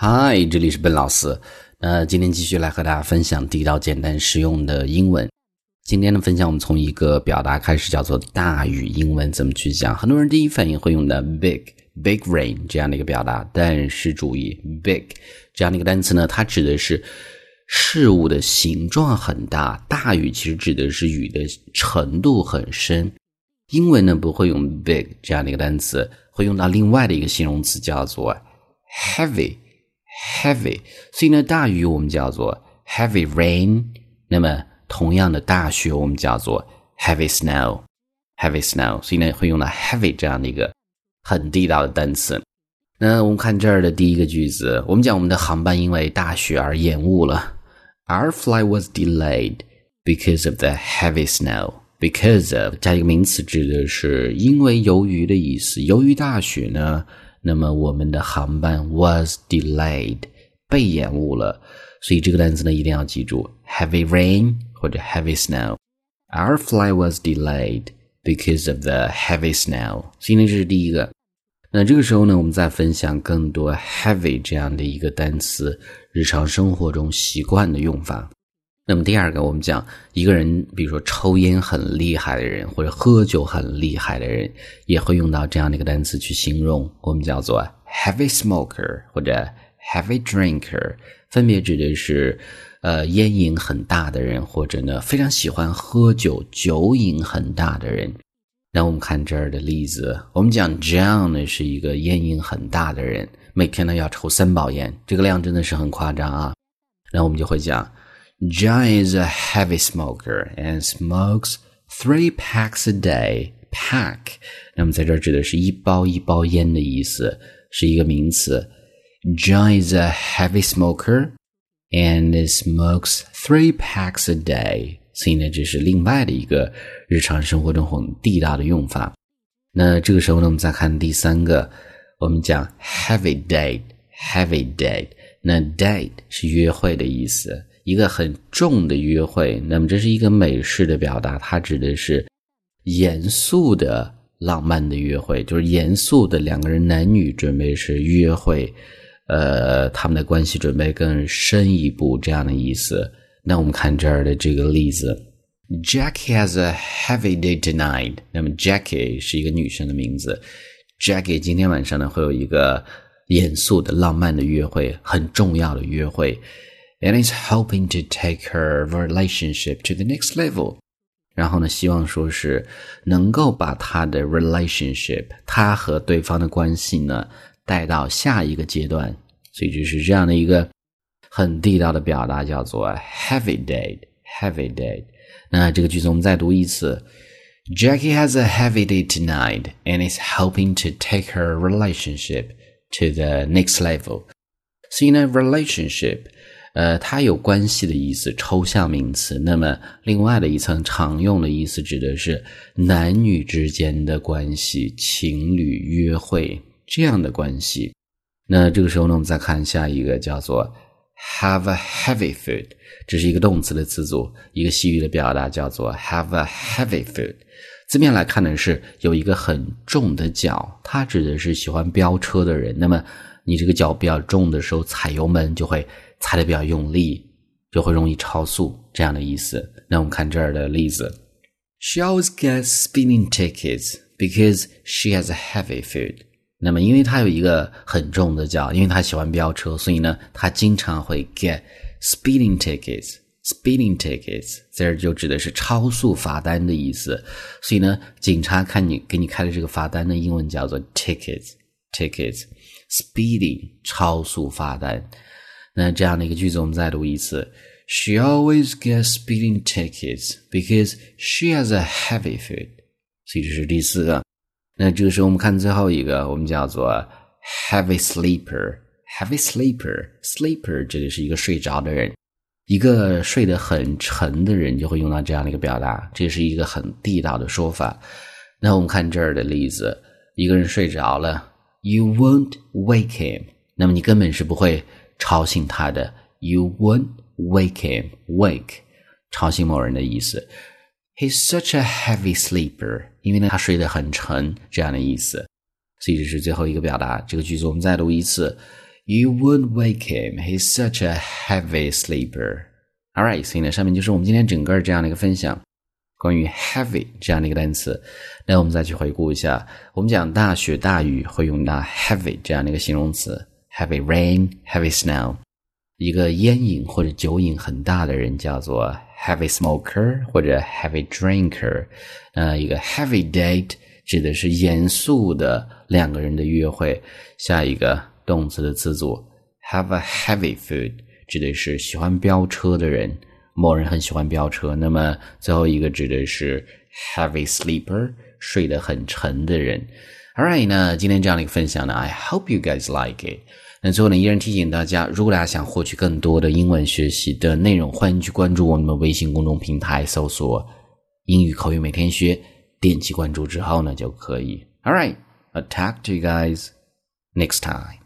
嗨，这里是笨老师。那今天继续来和大家分享地道、简单、实用的英文。今天的分享，我们从一个表达开始，叫做大雨。英文怎么去讲？很多人第一反应会用的 big big rain 这样的一个表达，但是注意 big 这样的一个单词呢，它指的是事物的形状很大。大雨其实指的是雨的程度很深。英文呢不会用 big 这样的一个单词，会用到另外的一个形容词，叫做 heavy。heavy，所以呢，大雨我们叫做 heavy rain。那么同样的大雪我们叫做 heavy snow，heavy snow。所以呢，会用到 heavy 这样的一个很地道的单词。那我们看这儿的第一个句子，我们讲我们的航班因为大雪而延误了。Our flight was delayed because of the heavy snow. Because of 加一个名词，指的是因为由于的意思。由于大雪呢。那么我们的航班 was delayed 被延误了，所以这个单词呢一定要记住 heavy rain 或者 heavy snow。Our flight was delayed because of the heavy snow。所以呢这是第一个。那这个时候呢，我们再分享更多 heavy 这样的一个单词，日常生活中习惯的用法。那么第二个，我们讲一个人，比如说抽烟很厉害的人，或者喝酒很厉害的人，也会用到这样的一个单词去形容，我们叫做 heavy smoker 或者 heavy drinker，分别指的是呃烟瘾很大的人，或者呢非常喜欢喝酒、酒瘾很大的人。那我们看这儿的例子，我们讲 John 呢是一个烟瘾很大的人，每天呢要抽三包烟，这个量真的是很夸张啊。然后我们就会讲。John is a heavy smoker and smokes three packs a day. Pack，那么在这儿指的是一包一包烟的意思，是一个名词。John is a heavy smoker and smokes three packs a day。所以呢，这是另外的一个日常生活中很地道的用法。那这个时候呢，我们再看第三个，我们讲 heavy date，heavy date。那 date 是约会的意思。 一个很重的约会，那么这是一个美式的表达，它指的是严肃的浪漫的约会，就是严肃的两个人男女准备是约会，呃，他们的关系准备更深一步这样的意思。那我们看这儿的这个例子，Jackie has a heavy day tonight。那么 Jackie 是一个女生的名字，Jackie 今天晚上呢会有一个严肃的浪漫的约会，很重要的约会。and is hoping to take her relationship to the next level。然后呢，希望说是能够把他的 relationship，他和对方的关系呢带到下一个阶段。所以就是这样的一个很地道的表达，叫做 heavy date。heavy date。那这个句子我们再读一次。Jackie has a heavy day tonight and is hoping to take her relationship to the next level. So, in a relationship, 呃，它有关系的意思，抽象名词。那么，另外的一层常用的意思，指的是男女之间的关系，情侣约会这样的关系。那这个时候呢，我们再看下一个，叫做 have a heavy foot，这是一个动词的词组，一个西语的表达叫做 have a heavy foot。字面来看呢，是有一个很重的脚，它指的是喜欢飙车的人。那么，你这个脚比较重的时候，踩油门就会。踩的比较用力，就会容易超速，这样的意思。那我们看这儿的例子：She always gets speeding tickets because she has a heavy foot。那么，因为她有一个很重的脚，因为她喜欢飙车，所以呢，她经常会 get speeding tickets。speeding tickets 在这就指的是超速罚单的意思。所以呢，警察看你给你开的这个罚单的英文叫做 tickets。Tickets speeding 超速罚单。那这样的一个句子，我们再读一次。She always gets speeding tickets because she has a heavy foot。所以这是第四个。那这个时候我们看最后一个，我们叫做 heavy sleeper。heavy sleeper，sleeper 这里是一个睡着的人，一个睡得很沉的人就会用到这样的一个表达，这是一个很地道的说法。那我们看这儿的例子，一个人睡着了 ，You won't wake him。那么你根本是不会。吵醒他的，you won't wake him. Wake，吵醒某人的意思。He's such a heavy sleeper，因为呢他睡得很沉，这样的意思。所以这是最后一个表达。这个句子我们再读一次 You would wake him. He's such a heavy sleeper. Alright，所以呢，上面就是我们今天整个这样的一个分享， 关于 heavy 这样的一个单词。那我们再去回顾一下，我们讲大雪大雨会用到 heavy 这样的一个形容词，heavy rain, heavy snow。一个烟瘾或者酒瘾很大的人叫做 heavy smoker 或者 heavy drinker。呃，一个 heavy date 指的是严肃的两个人的约会。下一个。动词的词组，have a heavy food 指的是喜欢飙车的人，某人很喜欢飙车。那么最后一个指的是 heavy sleeper 睡得很沉的人。All right，那今天这样的一个分享呢，I hope you guys like it。那最后呢，依然提醒大家，如果大家想获取更多的英文学习的内容，欢迎去关注我们的微信公众平台，搜索“英语口语每天学”，点击关注之后呢就可以。Alright，I'll talk to you guys next time.